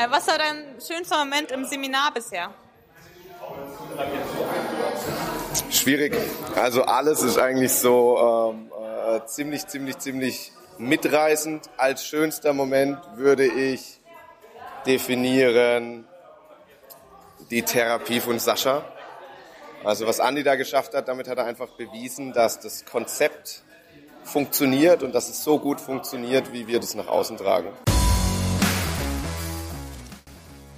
Äh, was war dein schönster Moment im Seminar bisher? Schwierig. Also alles ist eigentlich so ähm, äh, ziemlich, ziemlich, ziemlich mitreißend. Als schönster Moment würde ich definieren die Therapie von Sascha. Also was Andi da geschafft hat, damit hat er einfach bewiesen, dass das Konzept funktioniert und dass es so gut funktioniert, wie wir das nach außen tragen.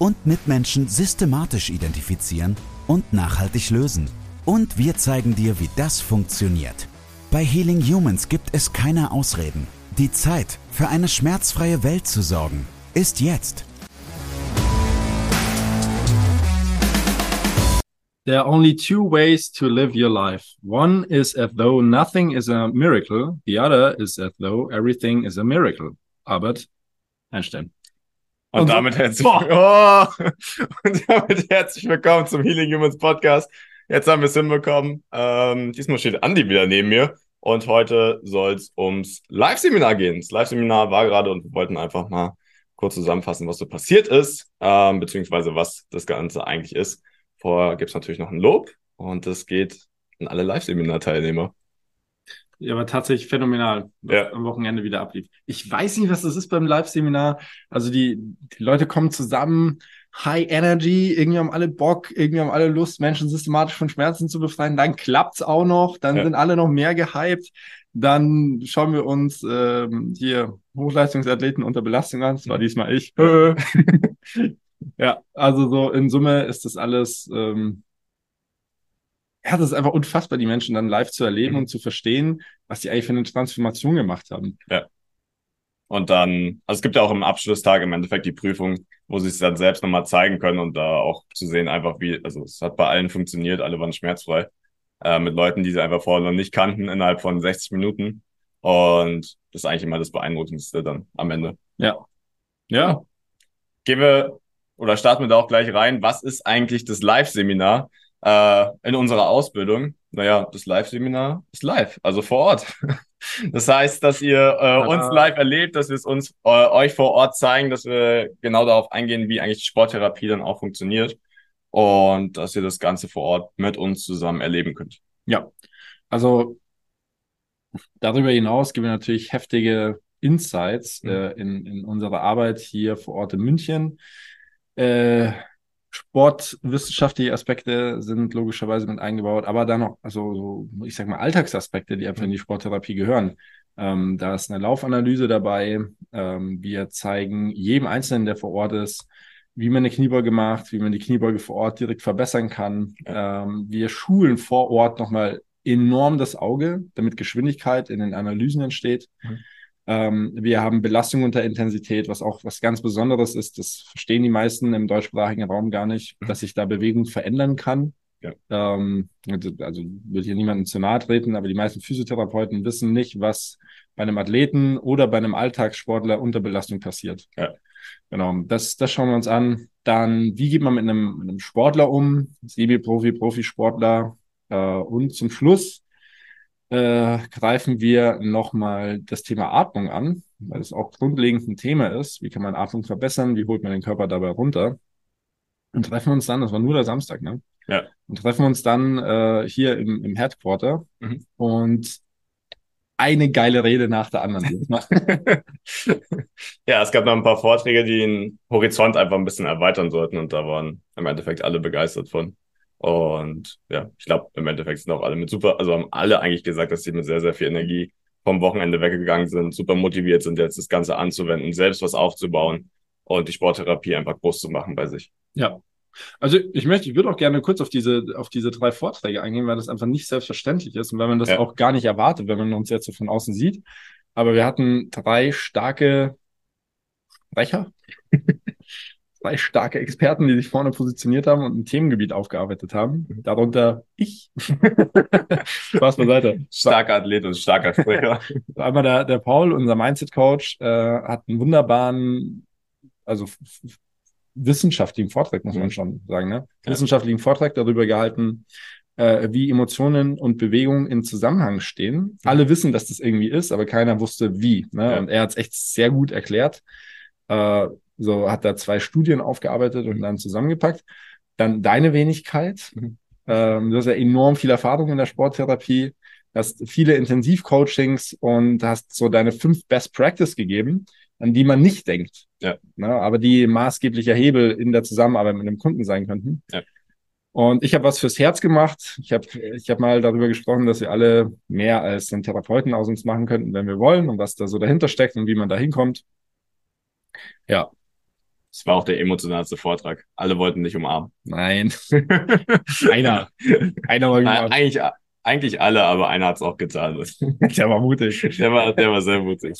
und Mitmenschen systematisch identifizieren und nachhaltig lösen. Und wir zeigen dir, wie das funktioniert. Bei Healing Humans gibt es keine Ausreden. Die Zeit, für eine schmerzfreie Welt zu sorgen, ist jetzt. There are only two ways to live your life. One is as though nothing is a miracle. The other is as though everything is a miracle. Albert Einstein. Und, und damit, herzlich, oh, und damit herzlich willkommen zum Healing Humans Podcast. Jetzt haben wir es hinbekommen. Ähm, diesmal steht Andi wieder neben mir und heute soll es ums Live-Seminar gehen. Das Live-Seminar war gerade und wir wollten einfach mal kurz zusammenfassen, was so passiert ist, ähm, beziehungsweise was das Ganze eigentlich ist. Vorher gibt es natürlich noch ein Lob und das geht an alle Live-Seminar-Teilnehmer. Ja, aber tatsächlich phänomenal, was ja. am Wochenende wieder ablief. Ich weiß nicht, was das ist beim Live-Seminar. Also die, die Leute kommen zusammen, High Energy, irgendwie haben alle Bock, irgendwie haben alle Lust, Menschen systematisch von Schmerzen zu befreien. Dann klappt's auch noch, dann ja. sind alle noch mehr gehypt. Dann schauen wir uns ähm, hier Hochleistungsathleten unter Belastung an. Das war diesmal ich. ja, also so in Summe ist das alles ähm, ja, das ist einfach unfassbar, die Menschen dann live zu erleben mhm. und zu verstehen, was die eigentlich für eine Transformation gemacht haben. Ja. Und dann, also es gibt ja auch im Abschlusstag im Endeffekt die Prüfung, wo sie es dann selbst nochmal zeigen können und da auch zu sehen, einfach wie, also es hat bei allen funktioniert, alle waren schmerzfrei. Äh, mit Leuten, die sie einfach vorher noch nicht kannten, innerhalb von 60 Minuten. Und das ist eigentlich immer das Beeindruckendste dann am Ende. Ja. Ja. Gehen wir oder starten wir da auch gleich rein. Was ist eigentlich das Live-Seminar? Äh, in unserer Ausbildung, naja, das Live-Seminar ist live, also vor Ort. Das heißt, dass ihr äh, uns live erlebt, dass wir es uns äh, euch vor Ort zeigen, dass wir genau darauf eingehen, wie eigentlich Sporttherapie dann auch funktioniert und dass ihr das Ganze vor Ort mit uns zusammen erleben könnt. Ja, also darüber hinaus geben wir natürlich heftige Insights mhm. äh, in, in unserer Arbeit hier vor Ort in München. Äh, sportwissenschaftliche Aspekte sind logischerweise mit eingebaut, aber dann noch, also so, ich sag mal, Alltagsaspekte, die einfach in die Sporttherapie gehören. Ähm, da ist eine Laufanalyse dabei. Ähm, wir zeigen jedem Einzelnen, der vor Ort ist, wie man eine Kniebeuge macht, wie man die Kniebeuge vor Ort direkt verbessern kann. Ähm, wir schulen vor Ort nochmal enorm das Auge, damit Geschwindigkeit in den Analysen entsteht. Mhm. Ähm, wir haben Belastung unter Intensität, was auch was ganz Besonderes ist. Das verstehen die meisten im deutschsprachigen Raum gar nicht, mhm. dass sich da Bewegung verändern kann. Ja. Ähm, also, würde hier niemandem zu nahe treten, aber die meisten Physiotherapeuten wissen nicht, was bei einem Athleten oder bei einem Alltagssportler unter Belastung passiert. Ja. Genau, das, das schauen wir uns an. Dann, wie geht man mit einem, mit einem Sportler um? Semi-Profi, Profisportler. Äh, und zum Schluss äh, greifen wir nochmal das Thema Atmung an, weil es auch grundlegend ein Thema ist. Wie kann man Atmung verbessern? Wie holt man den Körper dabei runter? Und treffen uns dann, das war nur der Samstag, ne? Ja. Und treffen uns dann äh, hier im, im Headquarter mhm. und eine geile Rede nach der anderen. ja, es gab noch ein paar Vorträge, die den Horizont einfach ein bisschen erweitern sollten und da waren im Endeffekt alle begeistert von. Und ja, ich glaube, im Endeffekt sind auch alle mit super, also haben alle eigentlich gesagt, dass sie mit sehr, sehr viel Energie vom Wochenende weggegangen sind, super motiviert sind, jetzt das Ganze anzuwenden, selbst was aufzubauen und die Sporttherapie einfach groß zu machen bei sich. Ja. Also ich möchte, ich würde auch gerne kurz auf diese, auf diese drei Vorträge eingehen, weil das einfach nicht selbstverständlich ist und weil man das ja. auch gar nicht erwartet, wenn man uns jetzt so von außen sieht. Aber wir hatten drei starke Sprecher, zwei starke Experten, die sich vorne positioniert haben und ein Themengebiet aufgearbeitet haben. Darunter ich. Spaß beiseite. Starker Athlet und starker Sprecher. Einmal der, der Paul, unser Mindset-Coach, äh, hat einen wunderbaren, also wissenschaftlichen Vortrag, muss man mhm. schon sagen, ne? Ja. Wissenschaftlichen Vortrag darüber gehalten, äh, wie Emotionen und Bewegungen in Zusammenhang stehen. Mhm. Alle wissen, dass das irgendwie ist, aber keiner wusste wie. Ne? Ja. Und er hat es echt sehr gut erklärt. Äh, so hat er zwei Studien aufgearbeitet und dann zusammengepackt. Dann deine Wenigkeit. Ähm, du hast ja enorm viel Erfahrung in der Sporttherapie, hast viele Intensivcoachings und hast so deine fünf Best Practice gegeben, an die man nicht denkt. Ja. Ne, aber die maßgeblicher Hebel in der Zusammenarbeit mit dem Kunden sein könnten. Ja. Und ich habe was fürs Herz gemacht. Ich habe ich hab mal darüber gesprochen, dass wir alle mehr als einen Therapeuten aus uns machen könnten, wenn wir wollen und was da so dahinter steckt und wie man da hinkommt. Ja, das war auch der emotionalste Vortrag. Alle wollten dich umarmen. Nein. einer. Einer wollte umarmen. Eigentlich, eigentlich alle, aber einer hat es auch getan. der war mutig. Der war, der war sehr mutig.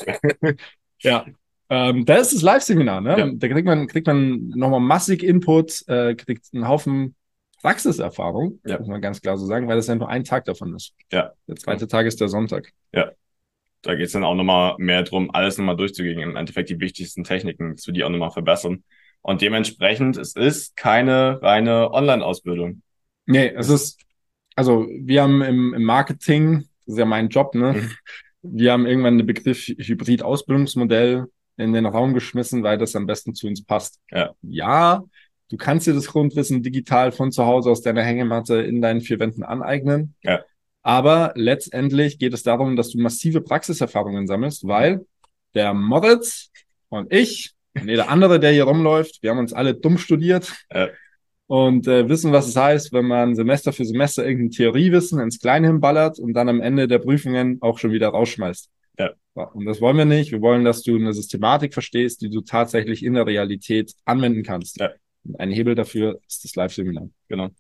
ja. Ähm, da ist das Live-Seminar, ne? Ja. Da kriegt man, kriegt man nochmal massig Input, äh, kriegt einen Haufen Praxiserfahrung, ja. muss man ganz klar so sagen, weil das ja nur ein Tag davon ist. Ja. Der zweite Tag ist der Sonntag. Ja da geht es dann auch nochmal mehr drum, alles nochmal durchzugehen. Im Endeffekt die wichtigsten Techniken, zu die auch nochmal verbessern. Und dementsprechend, es ist keine reine Online-Ausbildung. Nee, es ist, also wir haben im, im Marketing, das ist ja mein Job, ne? Mhm. Wir haben irgendwann den Begriff Hybrid-Ausbildungsmodell in den Raum geschmissen, weil das am besten zu uns passt. Ja. ja, du kannst dir das Grundwissen digital von zu Hause aus deiner Hängematte in deinen vier Wänden aneignen. Ja. Aber letztendlich geht es darum, dass du massive Praxiserfahrungen sammelst, weil der Moritz und ich und jeder andere, der hier rumläuft, wir haben uns alle dumm studiert äh. und äh, wissen, was es heißt, wenn man Semester für Semester irgendein Theoriewissen ins Kleine hinballert und dann am Ende der Prüfungen auch schon wieder rausschmeißt. Ja. Und das wollen wir nicht. Wir wollen, dass du eine Systematik verstehst, die du tatsächlich in der Realität anwenden kannst. Ja. Ein Hebel dafür ist das Live-Seminar. Genau.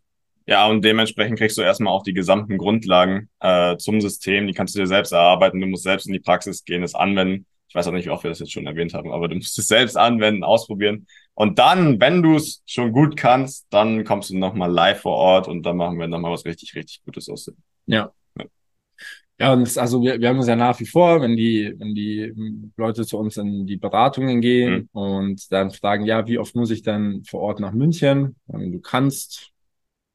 Ja, und dementsprechend kriegst du erstmal auch die gesamten Grundlagen äh, zum System. Die kannst du dir selbst erarbeiten. Du musst selbst in die Praxis gehen, es anwenden. Ich weiß auch nicht, wie oft wir das jetzt schon erwähnt haben, aber du musst es selbst anwenden, ausprobieren. Und dann, wenn du es schon gut kannst, dann kommst du nochmal live vor Ort und dann machen wir nochmal was richtig, richtig Gutes aus. Ja. ja. Ja, und das, also wir, wir haben es ja nach wie vor, wenn die, wenn die Leute zu uns in die Beratungen gehen mhm. und dann fragen, ja, wie oft muss ich dann vor Ort nach München? Du kannst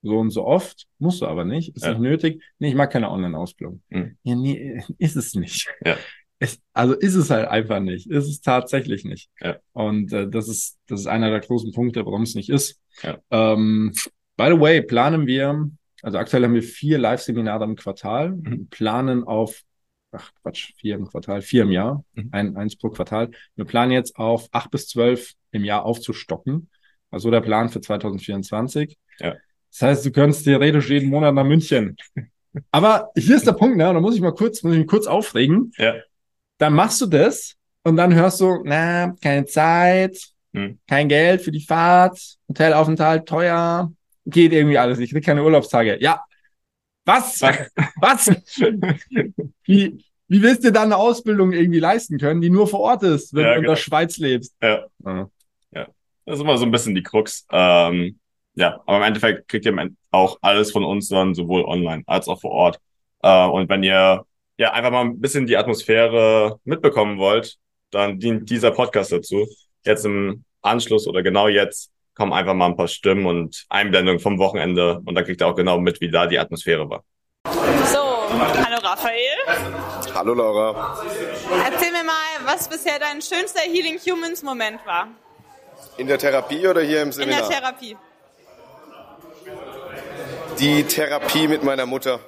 so und so oft, musst du aber nicht, ist ja. nicht nötig. Nee, ich mag keine Online-Ausbildung. Mhm. Ja, nee, ist es nicht. Ja. Es, also ist es halt einfach nicht. Ist es tatsächlich nicht. Ja. Und äh, das ist das ist einer der großen Punkte, warum es nicht ist. Ja. Ähm, by the way, planen wir, also aktuell haben wir vier Live-Seminare im Quartal, mhm. planen auf ach Quatsch, vier im Quartal, vier im Jahr, mhm. ein, eins pro Quartal. Wir planen jetzt auf acht bis zwölf im Jahr aufzustocken. Also der Plan für 2024. Ja. Das heißt, du könntest theoretisch jeden Monat nach München. Aber hier ist der Punkt, ne? da muss ich mal kurz, muss ich mich kurz aufregen. Ja. Dann machst du das und dann hörst du, na, keine Zeit, hm. kein Geld für die Fahrt, Hotelaufenthalt teuer, geht irgendwie alles. Ich krieg keine Urlaubstage. Ja. Was? Was? wie, wie willst du dann eine Ausbildung irgendwie leisten können, die nur vor Ort ist, wenn ja, du in der genau. Schweiz lebst? Ja. ja. ja. Das ist immer so ein bisschen die Krux. Ähm, ja, aber im Endeffekt kriegt ihr auch alles von uns dann sowohl online als auch vor Ort. Äh, und wenn ihr ja einfach mal ein bisschen die Atmosphäre mitbekommen wollt, dann dient dieser Podcast dazu. Jetzt im Anschluss oder genau jetzt kommen einfach mal ein paar Stimmen und Einblendungen vom Wochenende und dann kriegt ihr auch genau mit, wie da die Atmosphäre war. So, hallo Raphael. Hallo Laura. Erzähl mir mal, was bisher dein schönster Healing Humans Moment war. In der Therapie oder hier im Seminar? In der Therapie die Therapie mit meiner Mutter.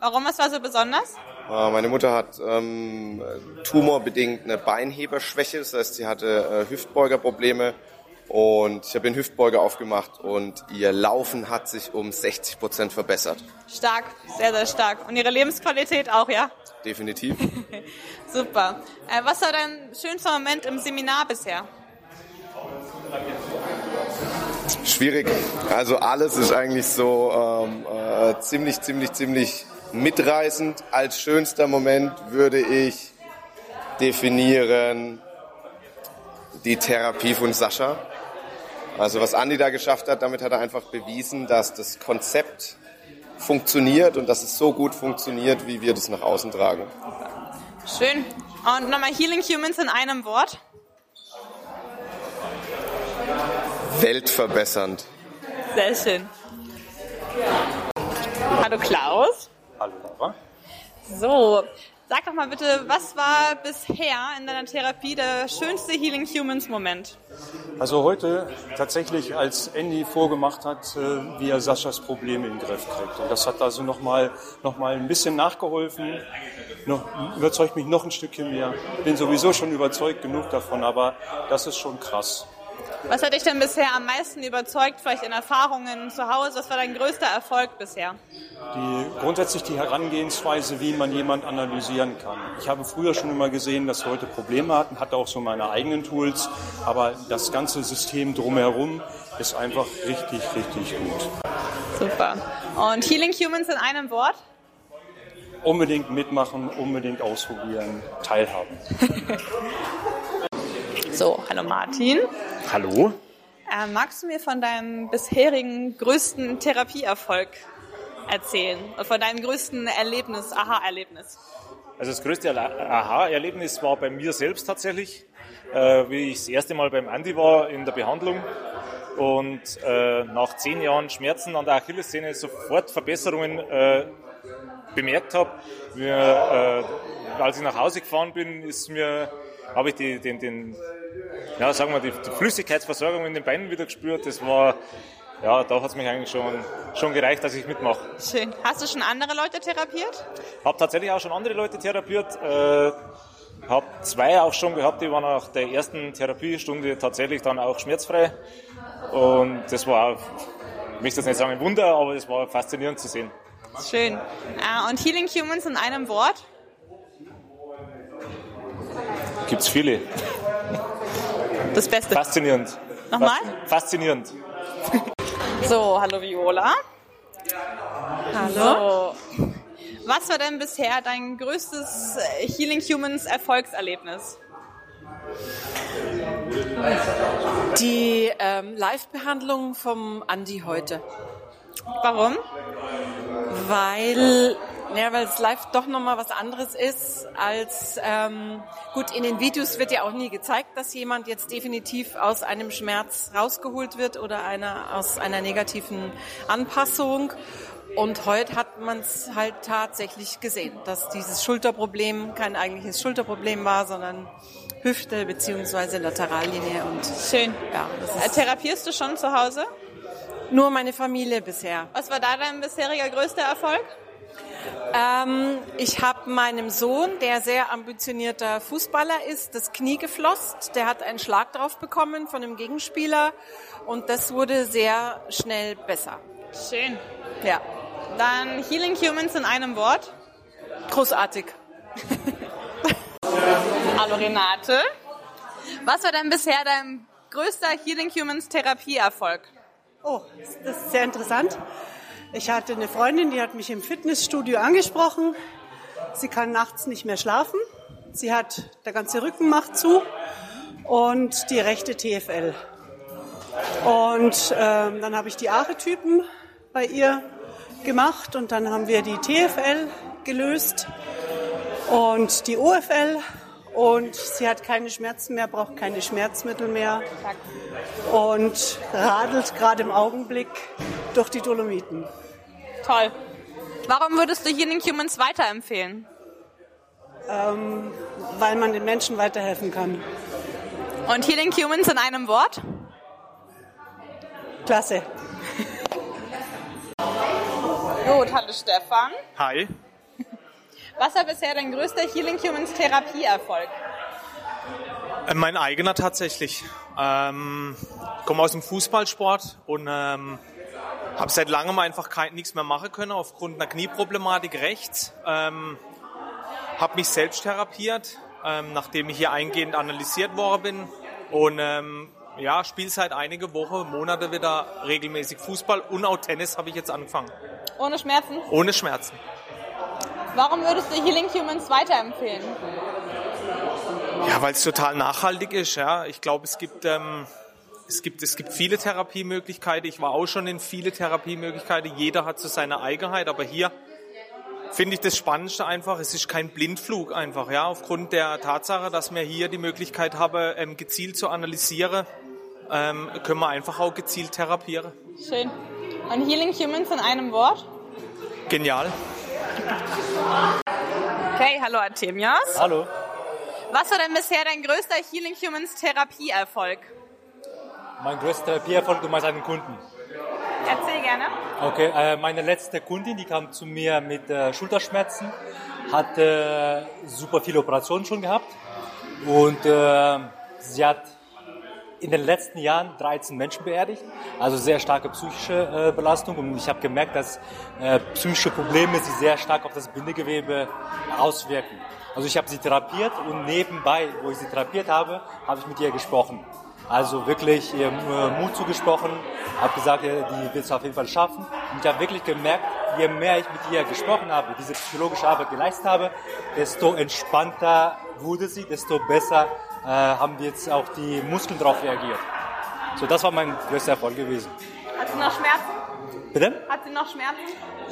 Warum? Was war so besonders? Äh, meine Mutter hat ähm, tumorbedingt eine Beinheberschwäche, das heißt, sie hatte äh, Hüftbeugerprobleme und ich habe den Hüftbeuger aufgemacht und ihr Laufen hat sich um 60 Prozent verbessert. Stark, sehr, sehr stark. Und ihre Lebensqualität auch, ja? Definitiv. Super. Äh, was war dein schönster Moment im Seminar bisher? Schwierig. Also alles ist eigentlich so ähm, äh, ziemlich, ziemlich, ziemlich mitreißend. Als schönster Moment würde ich definieren die Therapie von Sascha. Also was Andi da geschafft hat, damit hat er einfach bewiesen, dass das Konzept funktioniert und dass es so gut funktioniert, wie wir das nach außen tragen. Schön. Und nochmal Healing Humans in einem Wort. Weltverbessernd. Sehr schön. Hallo Klaus. Hallo Laura. So, sag doch mal bitte, was war bisher in deiner Therapie der schönste Healing Humans Moment? Also heute tatsächlich, als Andy vorgemacht hat, äh, wie er Saschas Probleme in den Griff kriegt. Und das hat also nochmal noch mal ein bisschen nachgeholfen, noch, überzeugt mich noch ein Stückchen mehr. Bin sowieso schon überzeugt genug davon, aber das ist schon krass. Was hat dich denn bisher am meisten überzeugt, vielleicht in Erfahrungen zu Hause? Was war dein größter Erfolg bisher? Die, grundsätzlich die Herangehensweise, wie man jemand analysieren kann. Ich habe früher schon immer gesehen, dass Leute Probleme hatten, hatte auch so meine eigenen Tools, aber das ganze System drumherum ist einfach richtig, richtig gut. Super. Und Healing Humans in einem Wort? Unbedingt mitmachen, unbedingt ausprobieren, teilhaben. So, hallo Martin. Hallo? Äh, magst du mir von deinem bisherigen größten Therapieerfolg erzählen? Von deinem größten Erlebnis, Aha-Erlebnis? Also das größte Aha-Erlebnis war bei mir selbst tatsächlich, äh, wie ich das erste Mal beim Andi war in der Behandlung und äh, nach zehn Jahren Schmerzen an der Achillessehne sofort Verbesserungen äh, bemerkt habe. Äh, als ich nach Hause gefahren bin, ist mir habe ich die, den, den, ja, sagen wir, die, die Flüssigkeitsversorgung in den Beinen wieder gespürt. Das war, ja, da hat es mich eigentlich schon, schon gereicht, dass ich mitmache. Schön. Hast du schon andere Leute therapiert? Habe tatsächlich auch schon andere Leute therapiert. Äh, habe zwei auch schon gehabt, die waren nach der ersten Therapiestunde tatsächlich dann auch schmerzfrei. Und das war, ich möchte jetzt nicht sagen ein Wunder, aber es war faszinierend zu sehen. Schön. Äh, und Healing Humans in einem Wort? Gibt es viele. Das Beste. Faszinierend. Nochmal? Faszinierend. So, hallo Viola. Hallo. So. Was war denn bisher dein größtes äh, Healing Humans Erfolgserlebnis? Die ähm, Live-Behandlung vom Andi heute. Warum? Weil, ja, weil es live doch nochmal was anderes ist als, ähm, gut, in den Videos wird ja auch nie gezeigt, dass jemand jetzt definitiv aus einem Schmerz rausgeholt wird oder einer, aus einer negativen Anpassung. Und heute hat man es halt tatsächlich gesehen, dass dieses Schulterproblem kein eigentliches Schulterproblem war, sondern Hüfte beziehungsweise Laterallinie und Schön. ja, Äh, ist Therapierst du schon zu Hause? nur meine Familie bisher. Was war da dein bisheriger größter Erfolg? Ähm, ich habe meinem Sohn, der sehr ambitionierter Fußballer ist, das Knie geflosst. Der hat einen Schlag drauf bekommen von einem Gegenspieler und das wurde sehr schnell besser. Schön. Ja, Dann Healing Humans in einem Wort. großartig. Hallo Renate. Was war denn bisher dein größter Healing Humans Therapieerfolg? Oh, das ist sehr interessant. Ich hatte eine Freundin, die hat mich im Fitnessstudio angesprochen. Sie kann nachts nicht mehr schlafen. Sie hat, der ganze Rücken macht zu und die rechte TFL. Und ähm, dann habe ich die Archetypen bei ihr gemacht und dann haben wir die TFL gelöst und die OFL und sie hat keine Schmerzen mehr, braucht keine Schmerzmittel mehr und radelt gerade im Augenblick durch die Dolomiten. Toll. Warum würdest du Healing Humans weiterempfehlen? Ähm, weil man den Menschen weiterhelfen kann. Und Healing Humans in einem Wort? Klasse. Gut, hallo Stefan. Hi. Was war bisher dein größter Healing Humans Therapieerfolg? Äh, Mein eigener tatsächlich. Ähm, komme aus dem Fußballsport und ähm, habe seit langem einfach kein, nichts mehr machen können aufgrund einer Knieproblematik rechts. Ähm, habe mich selbst therapiert, ähm, nachdem ich hier eingehend analysiert worden bin und ähm, ja, spiele seit einige Wochen, Monate wieder regelmäßig Fußball und auch Tennis habe ich jetzt angefangen. Ohne Schmerzen? Ohne Schmerzen. Warum würdest du Healing Humans weiterempfehlen? Ja, weil es total nachhaltig ist. Ja. Ich glaube, es gibt ähm, es gibt, es gibt viele Therapiemöglichkeiten. Ich war auch schon in viele Therapiemöglichkeiten. Jeder hat so seine Eigenheit, aber hier finde ich das Spannendste einfach, es ist kein Blindflug einfach, ja, aufgrund der Tatsache, dass wir hier die Möglichkeit haben, ähm, gezielt zu analysieren, ähm, können wir einfach auch gezielt therapieren. Schön. Und Healing Humans in einem Wort? Genial. Okay, hallo Artemios. Hallo. Was war denn bisher dein größter Healing Humans Therapieerfolg? Mein größter Therapieerfolg, du meinst einen Kunden. Erzähl gerne. Okay, äh, meine letzte Kundin, die kam zu mir mit äh, Schulterschmerzen, hatte äh, super viele Operationen schon gehabt und äh, sie hat in den letzten Jahren 13 Menschen beerdigt, also sehr starke psychische äh, Belastung und ich habe gemerkt, dass äh, psychische Probleme sich sehr stark auf das Bindegewebe auswirken. Also ich habe sie therapiert und nebenbei, wo ich sie therapiert habe, habe ich mit ihr gesprochen. Also wirklich ihr äh, Mut zugesprochen, habe gesagt, die wird es auf jeden Fall schaffen. Und ich habe wirklich gemerkt, je mehr ich mit ihr gesprochen habe, diese psychologische Arbeit geleistet habe, desto entspannter wurde sie, desto besser äh, haben jetzt auch die Muskeln darauf reagiert. So, das war mein größter Erfolg gewesen. Hat sie noch Schmerzen? Bitte? Hat sie noch Schmerzen?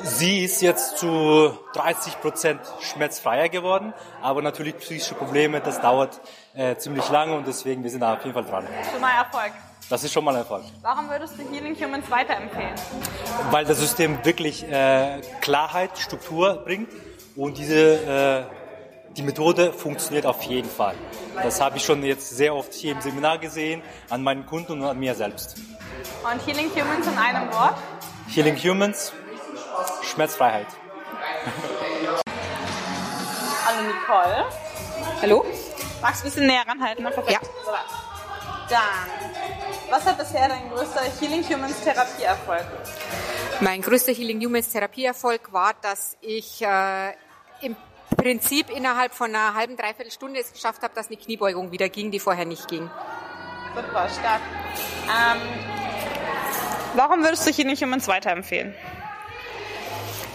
Sie ist jetzt zu 30 Prozent schmerzfreier geworden, aber natürlich psychische Probleme, das dauert äh, ziemlich lange und deswegen wir sind da auf jeden Fall dran. Schon mal Erfolg. Das ist schon mal ein Erfolg. Warum würdest du Healing Humans weiterempfehlen? Weil das System wirklich äh, Klarheit, Struktur bringt und diese äh, die Methode funktioniert auf jeden Fall. Das habe ich schon jetzt sehr oft hier im Seminar gesehen, an meinen Kunden und an mir selbst. Und Healing Humans in einem Wort? Healing Humans, Schmerzfreiheit. Hallo Nicole. Hallo. Magst du ein bisschen näher ranhalten? Ne? Perfekt. Ja. Dann, was hat bisher dein größter Healing Humans Therapieerfolg? Mein größter Healing Humans Therapieerfolg war, dass ich äh, im Prinzip innerhalb von einer halben, dreiviertel Stunde es geschafft habe, dass eine Kniebeugung wieder ging, die vorher nicht ging. Super, stark. Ähm, warum würdest du Healing Humans weiterempfehlen?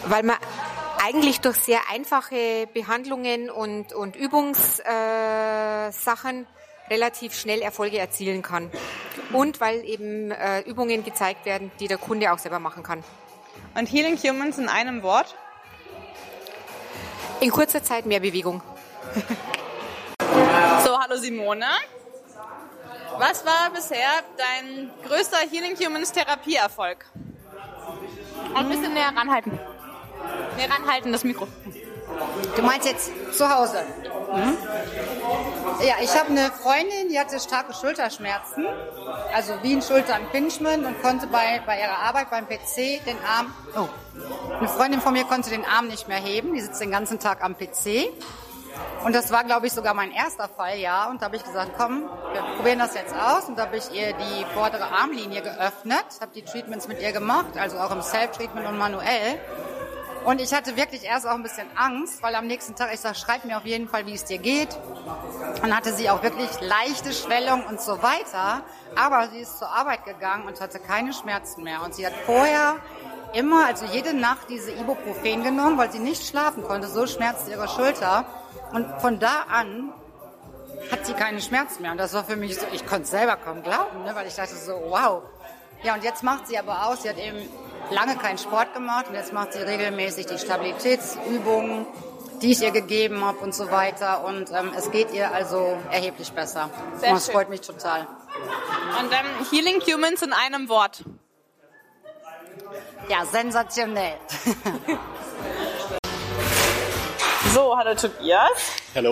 Weil man eigentlich durch sehr einfache Behandlungen und, und Übungssachen äh, relativ schnell Erfolge erzielen kann. Und weil eben äh, Übungen gezeigt werden, die der Kunde auch selber machen kann. Und Healing Humans in einem Wort? In kurzer Zeit mehr Bewegung. so, hallo Simone. Was war bisher dein größter Healing Humans Therapieerfolg? Ein bisschen näher ranhalten. Näher ranhalten, das Mikro. Du meinst jetzt zu Hause? Mhm. Ja, ich habe eine Freundin, die hatte starke Schulterschmerzen, also wie ein Schulter-Impingement und konnte bei, bei ihrer Arbeit beim PC den Arm, oh, eine Freundin von mir konnte den Arm nicht mehr heben, die sitzt den ganzen Tag am PC. Und das war, glaube ich, sogar mein erster Fall, ja. Und da habe ich gesagt, komm, wir probieren das jetzt aus. Und da habe ich ihr die vordere Armlinie geöffnet, habe die Treatments mit ihr gemacht, also auch im Self-Treatment und manuell. Und ich hatte wirklich erst auch ein bisschen Angst, weil am nächsten Tag, ich sage, schreib mir auf jeden Fall, wie es dir geht. Und hatte sie auch wirklich leichte Schwellung und so weiter. Aber sie ist zur Arbeit gegangen und hatte keine Schmerzen mehr. Und sie hat vorher immer, also jede Nacht diese Ibuprofen genommen, weil sie nicht schlafen konnte. So schmerzte ihre Schulter. Und von da an hat sie keine Schmerzen mehr. Und das war für mich so, ich konnte es selber kaum glauben, ne, weil ich dachte so, wow. Ja, und jetzt macht sie aber aus, sie hat eben lange keinen Sport gemacht und jetzt macht sie regelmäßig die Stabilitätsübungen, die ich ihr gegeben habe und so weiter. Und ähm, es geht ihr also erheblich besser. Sehr und das schön. freut mich total. Und ähm, Healing Humans in einem Wort. Ja, sensationell. So, hallo Tobias. Hallo.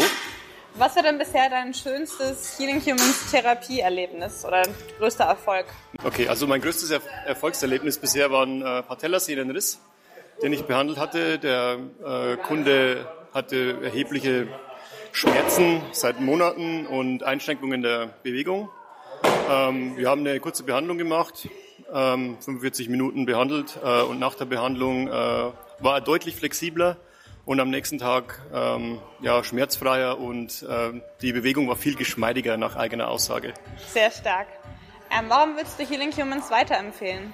Was war denn bisher dein schönstes Healing Humans Therapieerlebnis oder dein größter Erfolg? Okay, also mein größtes er Erfolgserlebnis bisher war ein äh, Patellasehnenriss, den ich behandelt hatte. Der äh, Kunde hatte erhebliche Schmerzen seit Monaten und Einschränkungen der Bewegung. Ähm, wir haben eine kurze Behandlung gemacht, ähm, 45 Minuten behandelt äh, und nach der Behandlung äh, war er deutlich flexibler und am nächsten Tag ähm, ja, schmerzfreier und äh, die Bewegung war viel geschmeidiger nach eigener Aussage. Sehr stark. Ähm, warum würdest du Healing Humans weiterempfehlen?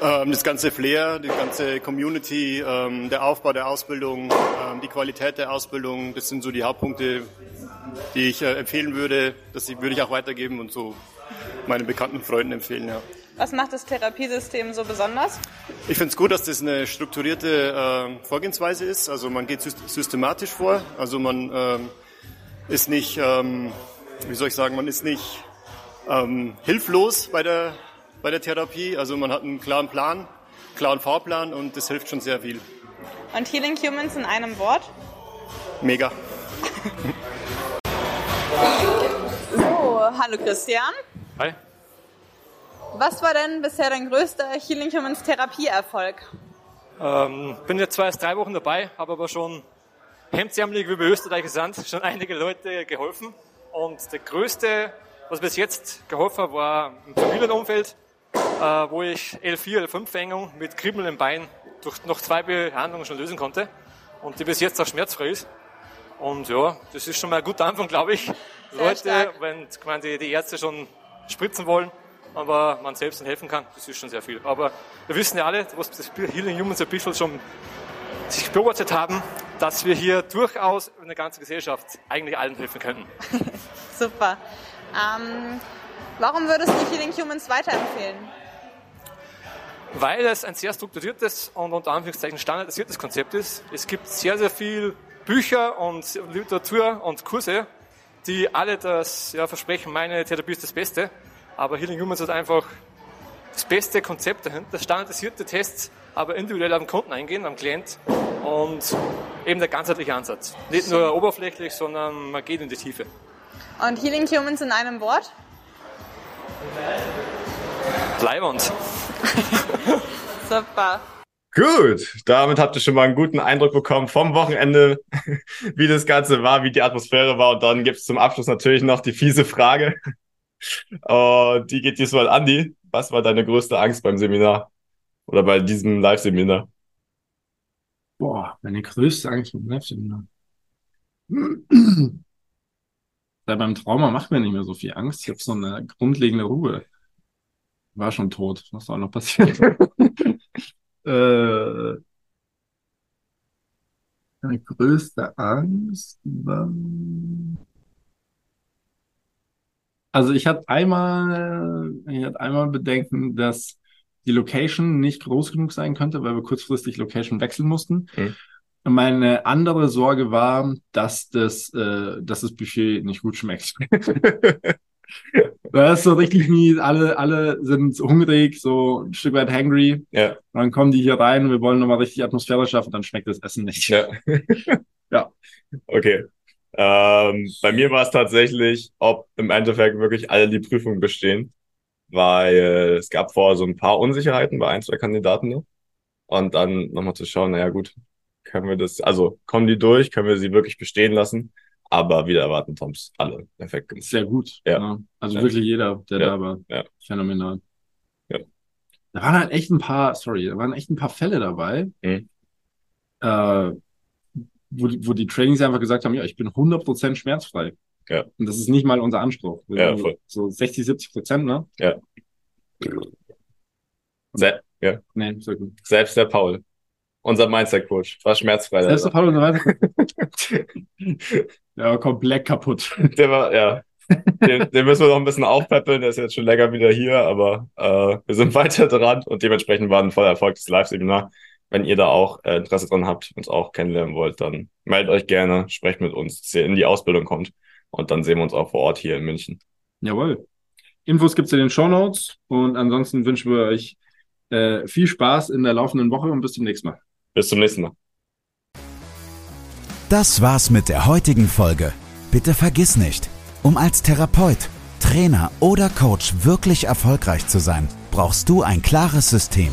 Ähm, das ganze Flair, die ganze Community, ähm, der Aufbau der Ausbildung, ähm, die Qualität der Ausbildung, das sind so die Hauptpunkte, die ich äh, empfehlen würde. Das würde ich auch weitergeben und so meinen bekannten Freunden empfehlen, ja. Was macht das Therapiesystem so besonders? Ich finde es gut, dass das eine strukturierte äh, Vorgehensweise ist. Also man geht systematisch vor. Also man ähm, ist nicht, ähm, wie soll ich sagen, man ist nicht ähm, hilflos bei der, bei der Therapie. Also man hat einen klaren Plan, klaren Fahrplan und das hilft schon sehr viel. Und Healing Humans in einem Wort? Mega. so, hallo Christian. Hi. Was war denn bisher dein größter Healing Humans Therapieerfolg? Ähm, bin jetzt zwar erst drei Wochen dabei, habe aber schon hemdsärmelig, wie wir Österreicher sind, schon einige Leute geholfen. Und der größte, was bis jetzt geholfen hat, war im Familienumfeld, äh, wo ich L4, L5-Verengung mit Kribbeln im Bein durch noch zwei Behandlungen schon lösen konnte und die bis jetzt auch schmerzfrei ist. Und ja, das ist schon mal ein guter Anfang, glaube ich. Sehr Leute, stark. wenn quasi die Ärzte schon spritzen wollen, aber man selbst ihnen helfen kann, das ist schon sehr viel. Aber wir wissen ja alle, was das Healing Humans ein bisschen schon sich beobachtet haben, dass wir hier durchaus in der ganzen Gesellschaft eigentlich allen helfen könnten. Super. Ähm, warum würdest du Healing Humans weiterempfehlen? Weil es ein sehr strukturiertes und unter Anführungszeichen standardisiertes Konzept ist. Es gibt sehr, sehr viel Bücher und Literatur und Kurse, die alle das ja, versprechen, meine Therapie ist das Beste. Aber Healing Humans hat einfach das beste Konzept dahinter, standardisierte Tests, aber individuell den Kunden eingehen, am Klient und eben der ganzheitliche Ansatz. Nicht nur oberflächlich, sondern man geht in die Tiefe. Und Healing Humans in einem Wort? Bleibend. Super. Gut, damit habt ihr schon mal einen guten Eindruck bekommen vom Wochenende, wie das Ganze war, wie die Atmosphäre war. Und dann gibt's zum Abschluss natürlich noch die fiese Frage. Und die geht diesmal an Andi. Was war deine größte Angst beim Seminar? Oder bei diesem Live-Seminar? Boah, meine größte Angst beim Live-Seminar. Weil beim Trauma macht mir nicht mehr so viel Angst. Ich habe so eine grundlegende Ruhe. War schon tot. Was soll noch passieren? äh, meine größte Angst war. Also ich hatte einmal, ich hatte einmal Bedenken, dass die Location nicht groß genug sein könnte, weil wir kurzfristig Location wechseln mussten. Mhm. Und Meine andere Sorge war, dass das, äh, dass das Buffet nicht gut schmeckt. Das ist so richtig mies. Alle, alle sind so hungrig, so ein Stück weit hangry. Ja. Dann kommen die hier rein und wir wollen nochmal richtig Atmosphäre schaffen, dann schmeckt das Essen nicht. Ja. Ja. Okay. Ähm, bei mir war es tatsächlich, ob im Endeffekt wirklich alle die Prüfung bestehen, weil es gab vorher so ein paar Unsicherheiten bei ein, zwei Kandidaten noch. Und dann nochmal zu schauen, naja gut, können wir das, also kommen die durch, können wir sie wirklich bestehen lassen? Aber wieder erwarten Toms alle perfekt gemacht. Sehr gut. Ja. Ja. Also Ja. wirklich jeder, der Ja. da war. Ja. Phänomenal. Ja. Da waren halt echt ein paar, sorry, da waren echt ein paar Fälle dabei, Mhm. äh, wo, die- wo die Trainings einfach gesagt haben, ja, ich bin 100% schmerzfrei. Ja. Und das ist nicht mal unser Anspruch. Wir Ja, voll. So 60, 70 Prozent, ne? Ja. Se ja. Nee, sehr gut. Selbst der Paul, unser Mindset-Coach, war schmerzfrei. Selbst der. Paul so weiter. Der war komplett kaputt. Der war, ja. Den, den müssen wir noch ein bisschen aufpeppeln. Der ist jetzt schon länger wieder hier, aber äh, wir sind weiter dran und dementsprechend war ein voller Erfolg das Live-Seminar. Wenn ihr da auch äh, Interesse dran habt, uns auch kennenlernen wollt, dann meldet euch gerne, sprecht mit uns, dass ihr in die Ausbildung kommt und dann sehen wir uns auch vor Ort hier in München. Jawohl. Infos gibt's in den Show Notes und ansonsten wünschen wir euch äh, viel Spaß in der laufenden Woche und bis zum nächsten Mal. Bis zum nächsten Mal. Das war's mit der heutigen Folge. Bitte vergiss nicht, um als Therapeut, Trainer oder Coach wirklich erfolgreich zu sein, brauchst du ein klares System.